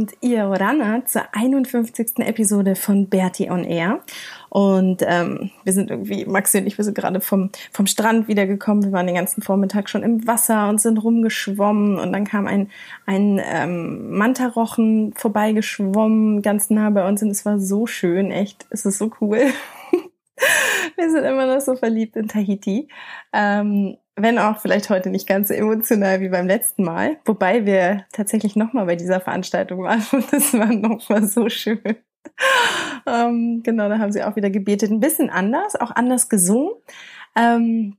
Und ihr Orana zur 51. Episode von Bertie on Air. Und ähm, wir sind irgendwie, Maxi und ich, wir sind gerade vom, vom Strand wiedergekommen. Wir waren den ganzen Vormittag schon im Wasser und sind rumgeschwommen. Und dann kam ein, ein ähm, Mantarochen vorbeigeschwommen, ganz nah bei uns. Und es war so schön, echt. Es ist so cool. wir sind immer noch so verliebt in Tahiti. Ähm, wenn auch vielleicht heute nicht ganz so emotional wie beim letzten Mal. Wobei wir tatsächlich nochmal bei dieser Veranstaltung waren und das war nochmal so schön. Ähm, genau, da haben sie auch wieder gebetet. Ein bisschen anders, auch anders gesungen. Ähm,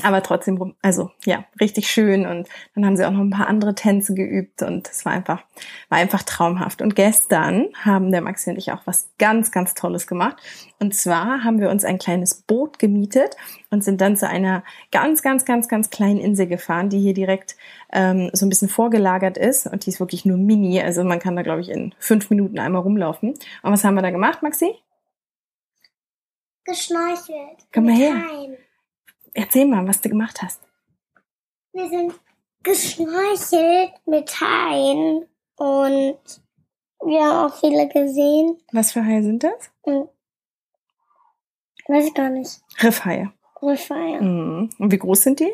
aber trotzdem, also ja, richtig schön. Und dann haben sie auch noch ein paar andere Tänze geübt und es war einfach, war einfach traumhaft. Und gestern haben der Maxi und ich auch was ganz, ganz Tolles gemacht. Und zwar haben wir uns ein kleines Boot gemietet und sind dann zu einer ganz, ganz, ganz, ganz kleinen Insel gefahren, die hier direkt ähm, so ein bisschen vorgelagert ist. Und die ist wirklich nur mini. Also man kann da, glaube ich, in fünf Minuten einmal rumlaufen. Und was haben wir da gemacht, Maxi? Geschnorchelt. Komm mal Mit her. Haien. Erzähl mal, was du gemacht hast. Wir sind geschnorchelt mit Haien und wir haben auch viele gesehen. Was für Haie sind das? Und weiß ich gar nicht. Riffhaie. Riffhaie. Mhm. Und wie groß sind die?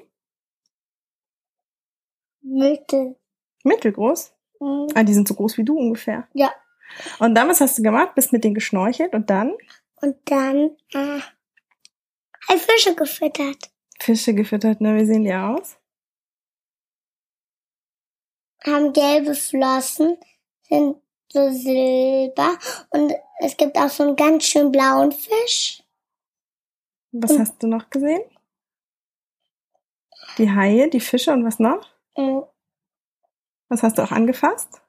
Mitte. Mittelgroß? Mhm. Ah, die sind so groß wie du ungefähr. Ja. Und dann, was hast du gemacht? Bist mit denen geschnorchelt und dann Und dann äh, halt Fische gefüttert. Fische gefüttert. Na, wie sehen die aus? Haben gelbe Flossen, sind so silber. Und es gibt auch so einen ganz schön blauen Fisch. Was Und- hast du noch gesehen? Die Haie, die Fische und was noch? Und Was hast du auch angefasst?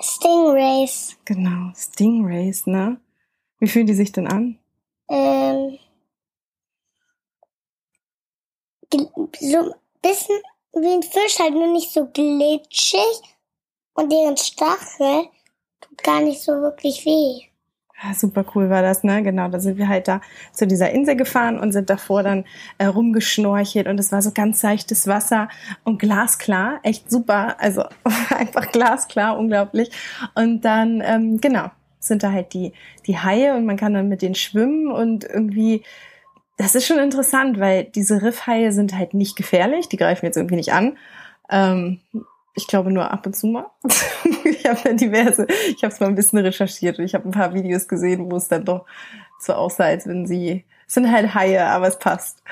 Stingrays. Genau, Stingrays, ne? Wie fühlen die sich denn an? Ähm, so ein bisschen wie ein Fisch, halt nur nicht so glitschig. Und deren Stachel tut gar nicht so wirklich weh. Ja, super cool war das, ne? Genau, da sind wir halt da zu dieser Insel gefahren und sind davor dann äh, rumgeschnorchelt und es war so ganz seichtes Wasser und glasklar, echt super, also einfach glasklar, unglaublich. Und dann, ähm, genau, sind da halt die, die Haie und man kann dann mit denen schwimmen und irgendwie, das ist schon interessant, weil diese Riffhaie sind halt nicht gefährlich, die greifen jetzt irgendwie nicht an. Ähm, ich glaube nur ab und zu mal. ich habe da diverse, ich habe es mal ein bisschen recherchiert und ich habe ein paar Videos gesehen, wo es dann doch so aussah, als wenn sie es sind halt Haie, aber es passt.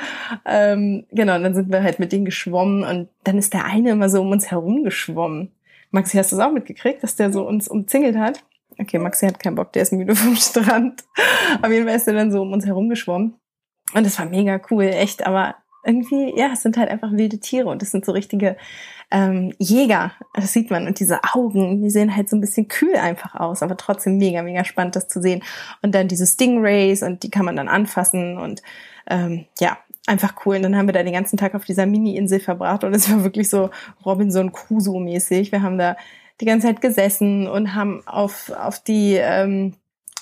Ähm, genau, und dann sind wir halt mit denen geschwommen und dann ist der eine immer so um uns herum geschwommen. Maxi, hast du es auch mitgekriegt, dass der so uns umzingelt hat? Okay, Maxi hat keinen Bock, der ist müde vom Strand. Auf jeden Fall ist er dann so um uns herum geschwommen. Und das war mega cool, echt, aber irgendwie, ja, es sind halt einfach wilde Tiere und das sind so richtige ähm, Jäger, das sieht man. Und diese Augen, die sehen halt so ein bisschen kühl einfach aus, aber trotzdem mega, mega spannend, das zu sehen. Und dann diese Stingrays und die kann man dann anfassen und ähm, ja, einfach cool. Und dann haben wir da den ganzen Tag auf dieser Mini-Insel verbracht und es war wirklich so Robinson Crusoe-mäßig. Wir haben da die ganze Zeit gesessen und haben auf, auf die ähm,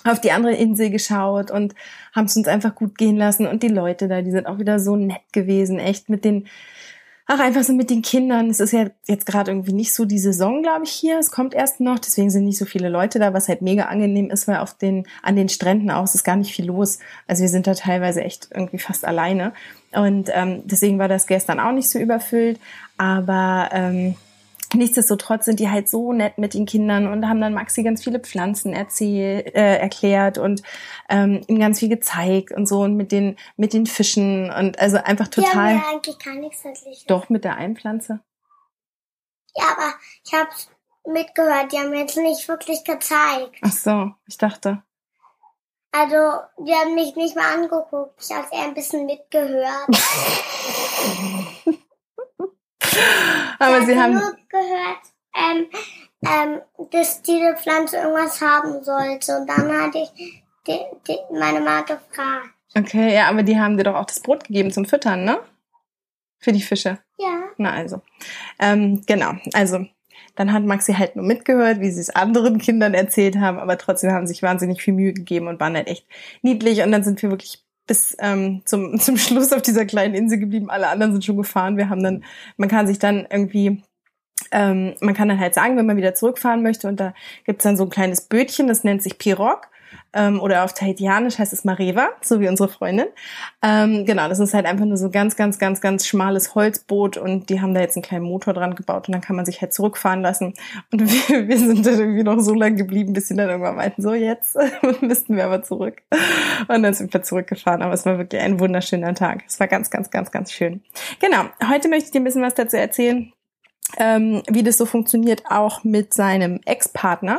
auf die andere Insel geschaut und haben es uns einfach gut gehen lassen. Und die Leute da, die sind auch wieder so nett gewesen, echt mit den, ach, einfach so mit den Kindern. Es ist ja jetzt gerade irgendwie nicht so die Saison, glaube ich, hier. Es kommt erst noch, deswegen sind nicht so viele Leute da, was halt mega angenehm ist, weil auf den, an den Stränden aus ist gar nicht viel los. Also wir sind da teilweise echt irgendwie fast alleine. Und ähm, deswegen war das gestern auch nicht so überfüllt. Aber ähm, nichtsdestotrotz sind die halt so nett mit den Kindern und haben dann Maxi ganz viele Pflanzen erzählt, äh, erklärt und ähm, ihm ganz viel gezeigt und so und mit den mit den Fischen und also einfach total. Die haben ja eigentlich gar nichts verglichen. Doch mit der einen Pflanze. Ja, aber ich habe mitgehört. Die haben jetzt nicht wirklich gezeigt. Ach so, ich dachte. Also, die haben mich nicht mal angeguckt. Ich habe eher ein bisschen mitgehört. Aber ich sie haben nur gehört, ähm, ähm, dass diese Pflanze irgendwas haben sollte. Und dann hatte ich die, die, meine Mama gefragt. Okay, ja, aber die haben dir doch auch das Brot gegeben zum Füttern, ne? Für die Fische. Ja. Na also. Ähm, genau, also dann hat Maxi halt nur mitgehört, wie sie es anderen Kindern erzählt haben, aber trotzdem haben sich wahnsinnig viel Mühe gegeben und waren halt echt niedlich. Und dann sind wir wirklich bis ähm, zum, zum Schluss auf dieser kleinen Insel geblieben. Alle anderen sind schon gefahren. Wir haben dann, man kann sich dann irgendwie ähm, man kann dann halt sagen, wenn man wieder zurückfahren möchte und da gibt's dann so ein kleines Bötchen, das nennt sich Pirog ähm, oder auf Tahitianisch heißt es Mareva, so wie unsere Freundin. Ähm, genau, das ist halt einfach nur so ganz, ganz, ganz, ganz schmales Holzboot und die haben da jetzt einen kleinen Motor dran gebaut und dann kann man sich halt zurückfahren lassen. Und wir, wir sind dann irgendwie noch so lange geblieben, bis sie dann irgendwann meinten, so jetzt müssten wir aber zurück. Und dann sind wir zurückgefahren, aber es war wirklich ein wunderschöner Tag. Es war ganz, ganz, ganz, ganz schön. Genau, heute möchte ich dir ein bisschen was dazu erzählen, ähm, wie das so funktioniert, auch mit seinem Ex-Partner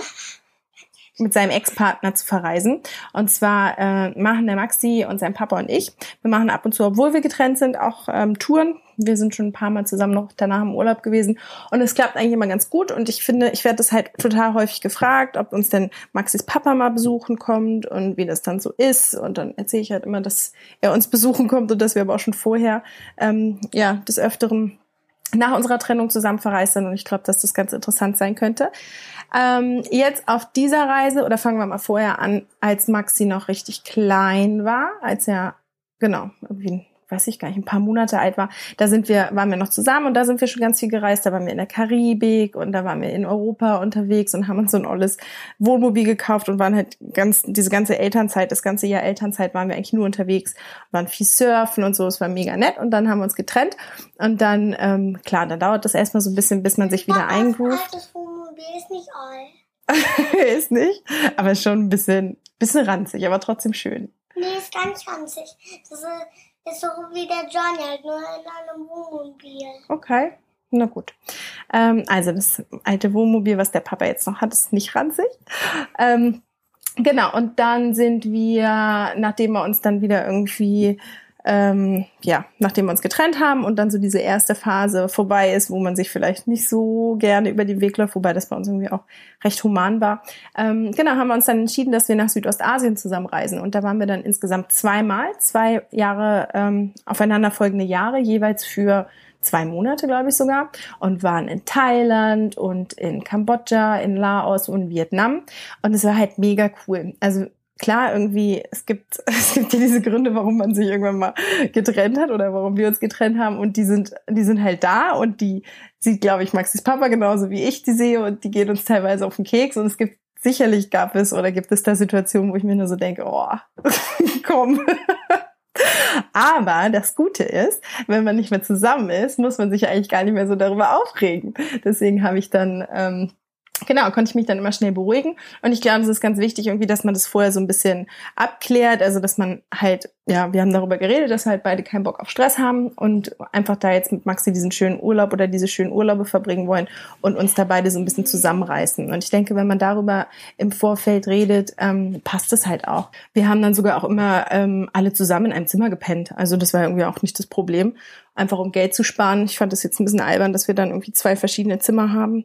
mit seinem Ex-Partner zu verreisen. Und zwar äh, machen der Maxi und sein Papa und ich, wir machen ab und zu, obwohl wir getrennt sind, auch ähm, Touren. Wir sind schon ein paar Mal zusammen noch danach im Urlaub gewesen und es klappt eigentlich immer ganz gut. Und ich finde, ich werde das halt total häufig gefragt, ob uns denn Maxis Papa mal besuchen kommt und wie das dann so ist. Und dann erzähle ich halt immer, dass er uns besuchen kommt und dass wir aber auch schon vorher ähm, ja des Öfteren nach unserer Trennung zusammen verreist sind. Und ich glaube, dass das ganz interessant sein könnte. Ähm, jetzt auf dieser Reise, oder fangen wir mal vorher an, als Maxi noch richtig klein war, als er, genau, irgendwie weiß ich gar nicht, ein paar Monate alt war, da sind wir, waren wir noch zusammen und da sind wir schon ganz viel gereist. Da waren wir in der Karibik und da waren wir in Europa unterwegs und haben uns so ein olles Wohnmobil gekauft und waren halt ganz, diese ganze Elternzeit, das ganze Jahr Elternzeit waren wir eigentlich nur unterwegs, waren viel surfen und so, es war mega nett und dann haben wir uns getrennt und dann, ähm, klar, dann dauert das erstmal so ein bisschen, bis man sich wieder eingroovt. Mobil ist nicht all. ist nicht, aber schon ein bisschen, bisschen ranzig, aber trotzdem schön. Nee, ist ganz ranzig. Das ist so wie der Johnny, halt nur in einem Wohnmobil. Okay. Na gut. Ähm, also das alte Wohnmobil, was der Papa jetzt noch hat, ist nicht ranzig. Ähm, genau, und dann sind wir, nachdem wir uns dann wieder irgendwie ähm, ja, nachdem wir uns getrennt haben und dann so diese erste Phase vorbei ist, wo man sich vielleicht nicht so gerne über den Weg läuft, wobei das bei uns irgendwie auch recht human war. Ähm, genau, haben wir uns dann entschieden, dass wir nach Südostasien zusammenreisen. Und da waren wir dann insgesamt zweimal, zwei Jahre, ähm, aufeinanderfolgende Jahre, jeweils für zwei Monate, glaube ich sogar, und waren in Thailand und in Kambodscha, in Laos und Vietnam. Und es war halt mega cool. Also klar, irgendwie, es gibt, es gibt ja diese Gründe, warum man sich irgendwann mal getrennt hat oder warum wir uns getrennt haben und die sind, die sind halt da und die sieht, glaube ich, Maxis Papa genauso wie ich die sehe und die geht uns teilweise auf den Keks und es gibt sicherlich gab es oder gibt es da Situationen, wo ich mir nur so denke, oh, komm. Aber das Gute ist, wenn man nicht mehr zusammen ist, muss man sich eigentlich gar nicht mehr so darüber aufregen. Deswegen habe ich dann ähm, Genau, konnte ich mich dann immer schnell beruhigen. Und ich glaube, es ist ganz wichtig irgendwie, dass man das vorher so ein bisschen abklärt. Also, dass man halt, ja, wir haben darüber geredet, dass wir halt beide keinen Bock auf Stress haben und einfach da jetzt mit Maxi diesen schönen Urlaub oder diese schönen Urlaube verbringen wollen und uns da beide so ein bisschen zusammenreißen. Und ich denke, wenn man darüber im Vorfeld redet, ähm, passt es halt auch. Wir haben dann sogar auch immer ähm, alle zusammen in einem Zimmer gepennt. Also, das war irgendwie auch nicht das Problem einfach um Geld zu sparen. Ich fand das jetzt ein bisschen albern, dass wir dann irgendwie zwei verschiedene Zimmer haben.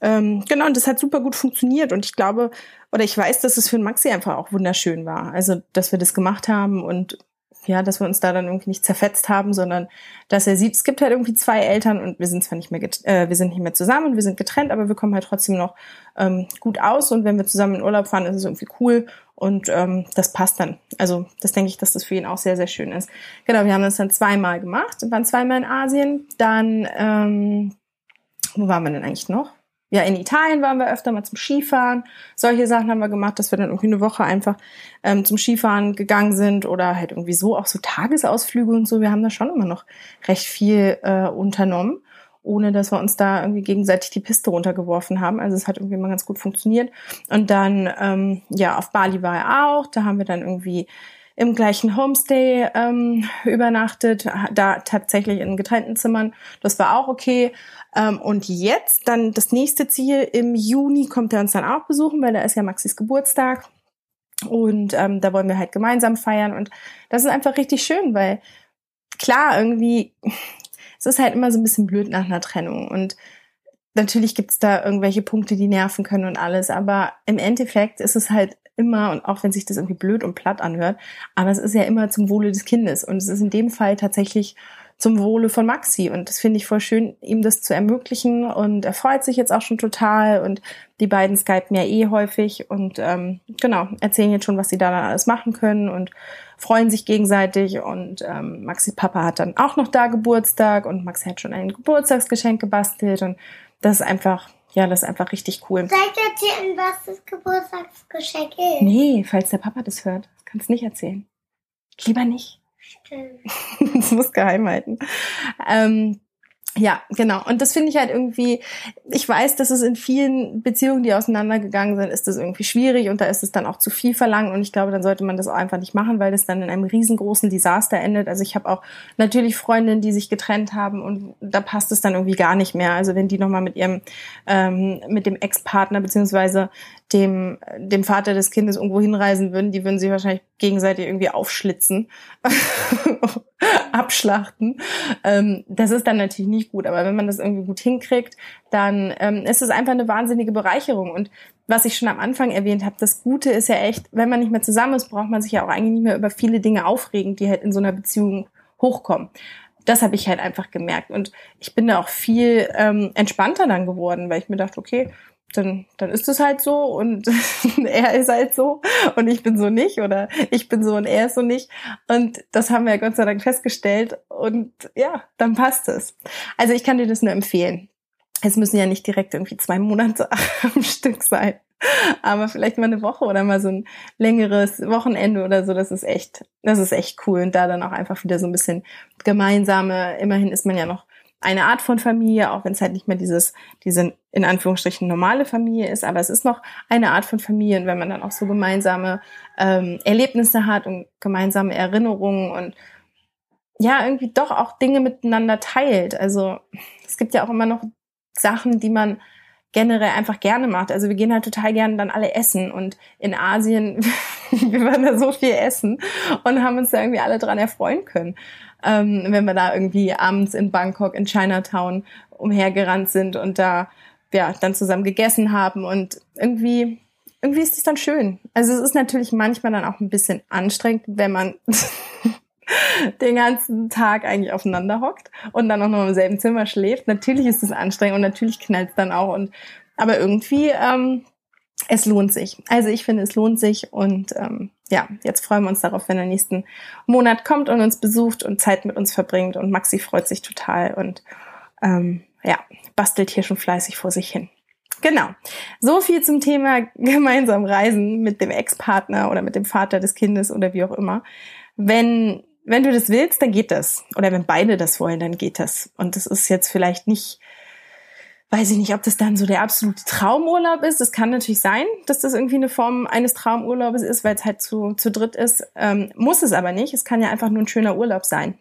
Ähm, genau, und das hat super gut funktioniert. Und ich glaube, oder ich weiß, dass es für den Maxi einfach auch wunderschön war. Also, dass wir das gemacht haben und ja, dass wir uns da dann irgendwie nicht zerfetzt haben, sondern dass er sieht, es gibt halt irgendwie zwei Eltern und wir sind zwar nicht mehr, äh, wir sind nicht mehr zusammen, wir sind getrennt, aber wir kommen halt trotzdem noch ähm, gut aus und wenn wir zusammen in Urlaub fahren, ist es irgendwie cool und ähm, das passt dann. Also das denke ich, dass das für ihn auch sehr, sehr schön ist. Genau, wir haben das dann zweimal gemacht, waren zweimal in Asien, dann, ähm, wo waren wir denn eigentlich noch? Ja, in Italien waren wir öfter mal zum Skifahren. Solche Sachen haben wir gemacht, dass wir dann irgendwie eine Woche einfach ähm, zum Skifahren gegangen sind oder halt irgendwie so auch so Tagesausflüge und so. Wir haben da schon immer noch recht viel äh, unternommen. ohne dass wir uns da irgendwie gegenseitig die Piste runtergeworfen haben. Also es hat irgendwie mal ganz gut funktioniert. Und dann, ähm, ja, auf Bali war er auch. Da haben wir dann irgendwie im gleichen Homestay ähm, übernachtet, da tatsächlich in getrennten Zimmern. Das war auch okay. Ähm, und jetzt dann das nächste Ziel im Juni kommt er uns dann auch besuchen, weil da ist ja Maxis Geburtstag. Und ähm, da wollen wir halt gemeinsam feiern. Und das ist einfach richtig schön, weil klar, irgendwie, es ist halt immer so ein bisschen blöd nach einer Trennung. Und natürlich gibt's da irgendwelche Punkte, die nerven können und alles. Aber im Endeffekt ist es halt immer, und auch wenn sich das irgendwie blöd und platt anhört, aber es ist ja immer zum Wohle des Kindes. Und es ist in dem Fall tatsächlich zum Wohle von Maxi. Und das finde ich voll schön, ihm das zu ermöglichen. Und er freut sich jetzt auch schon total. Und die beiden skypen ja eh häufig. Und ähm, genau, erzählen jetzt schon, was sie da dann alles machen können und freuen sich gegenseitig. Und ähm, Maxis Papa hat dann auch noch da Geburtstag. Und Maxi hat schon ein Geburtstagsgeschenk gebastelt. Und das ist einfach ja, das ist einfach richtig cool. Soll ich erzählen, was das Geburtstagsgeschenk ist? Nee, falls der Papa das hört, kannst du nicht erzählen. Lieber nicht. Stimmt. das muss geheim halten. Ähm, ja, genau. Und das finde ich halt irgendwie, ich weiß, dass es in vielen Beziehungen, die auseinandergegangen sind, ist das irgendwie schwierig und da ist es dann auch zu viel verlangt und ich glaube, dann sollte man das auch einfach nicht machen, weil das dann in einem riesengroßen Desaster endet. Also ich habe auch natürlich Freundinnen, die sich getrennt haben und da passt es dann irgendwie gar nicht mehr. Also wenn die nochmal mit ihrem, ähm, mit dem Ex-Partner beziehungsweise dem, dem Vater des Kindes irgendwo hinreisen würden, die würden sich wahrscheinlich gegenseitig irgendwie aufschlitzen, abschlachten. Ähm, das ist dann natürlich nicht gut, aber wenn man das irgendwie gut hinkriegt, dann ähm, ist es einfach eine wahnsinnige Bereicherung. Und was ich schon am Anfang erwähnt habe, das Gute ist ja echt, wenn man nicht mehr zusammen ist, braucht man sich ja auch eigentlich nicht mehr über viele Dinge aufregen, die halt in so einer Beziehung hochkommen das habe ich halt einfach gemerkt. Und ich bin da auch viel ähm, entspannter dann geworden, weil ich mir dachte, okay, dann, dann ist es halt so und er ist halt so und ich bin so nicht oder ich bin so und er ist so nicht. Und das haben wir ja Gott sei Dank festgestellt und ja, dann passt es. Also ich kann dir das nur empfehlen. Es müssen ja nicht direkt irgendwie zwei Monate am Stück sein, aber vielleicht mal eine Woche oder mal so ein längeres Wochenende oder so. Das ist echt, das ist echt cool und da dann auch einfach wieder so ein bisschen gemeinsame. Immerhin ist man ja noch eine Art von Familie, auch wenn es halt nicht mehr dieses, diese in Anführungsstrichen normale Familie ist, aber es ist noch eine Art von Familie und wenn man dann auch so gemeinsame ähm, Erlebnisse hat und gemeinsame Erinnerungen und ja, irgendwie doch auch Dinge miteinander teilt. Also es gibt ja auch immer noch Sachen, die man generell einfach gerne macht. Also wir gehen halt total gerne dann alle essen und in Asien, wir waren da so viel essen und haben uns da irgendwie alle dran erfreuen können ähm, wenn wir da irgendwie abends in Bangkok, in Chinatown umhergerannt sind und da ja dann zusammen gegessen haben und irgendwie irgendwie ist es dann schön. Also es ist natürlich manchmal dann auch ein bisschen anstrengend, wenn man den ganzen Tag eigentlich aufeinander hockt und dann auch noch im selben Zimmer schläft. Natürlich ist es anstrengend und natürlich knallt es dann auch und aber irgendwie ähm, es lohnt sich. Also ich finde, es lohnt sich und ähm, ja, jetzt freuen wir uns darauf, wenn er nächsten Monat kommt und uns besucht und Zeit mit uns verbringt und Maxi freut sich total und ähm, ja, bastelt hier schon fleißig vor sich hin. Genau. So viel zum Thema gemeinsam reisen mit dem Ex-Partner oder mit dem Vater des Kindes oder wie auch immer. Wenn wenn du das willst, dann geht das. Oder wenn beide das wollen, dann geht das. Und das ist jetzt vielleicht nicht weiß ich nicht, ob das dann so der absolute Traumurlaub ist. Das kann natürlich sein, dass das irgendwie eine Form eines Traumurlaubes ist, weil es halt zu, zu dritt ist. Ähm, muss es aber nicht. Es kann ja einfach nur ein schöner Urlaub sein.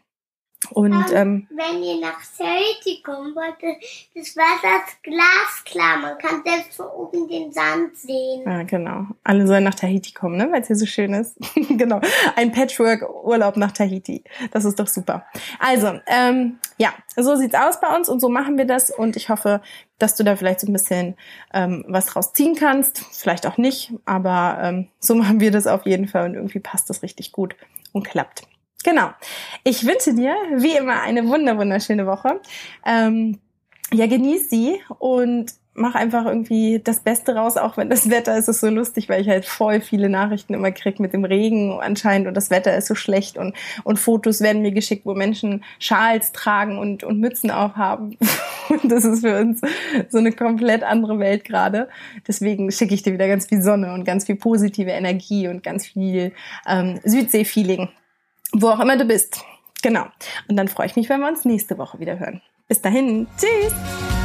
Und ähm, ähm, wenn ihr nach Tahiti kommen wollt, das Wasser ist glasklar. Man kann selbst von oben den Sand sehen. Ja, genau. Alle sollen nach Tahiti kommen, ne? weil es hier so schön ist. genau. Ein Patchwork-Urlaub nach Tahiti. Das ist doch super. Also, ähm, ja, so sieht's aus bei uns und so machen wir das. Und ich hoffe, dass du da vielleicht so ein bisschen ähm, was draus ziehen kannst. Vielleicht auch nicht, aber ähm, so machen wir das auf jeden Fall und irgendwie passt das richtig gut und klappt. Genau. Ich wünsche dir wie immer eine wunder wunderschöne Woche. Ähm, ja, genieß sie und mach einfach irgendwie das Beste raus, auch wenn das Wetter ist, ist so lustig, weil ich halt voll viele Nachrichten immer krieg mit dem Regen anscheinend und das Wetter ist so schlecht und, und Fotos werden mir geschickt, wo Menschen Schals tragen und, und Mützen aufhaben. Und das ist für uns so eine komplett andere Welt gerade. Deswegen schicke ich dir wieder ganz viel Sonne und ganz viel positive Energie und ganz viel ähm, Südsee-Feeling wo auch immer du bist. genau. Und dann freue ich mich, wenn wir uns nächste Woche wieder hören. Bis dahin. Tschüss.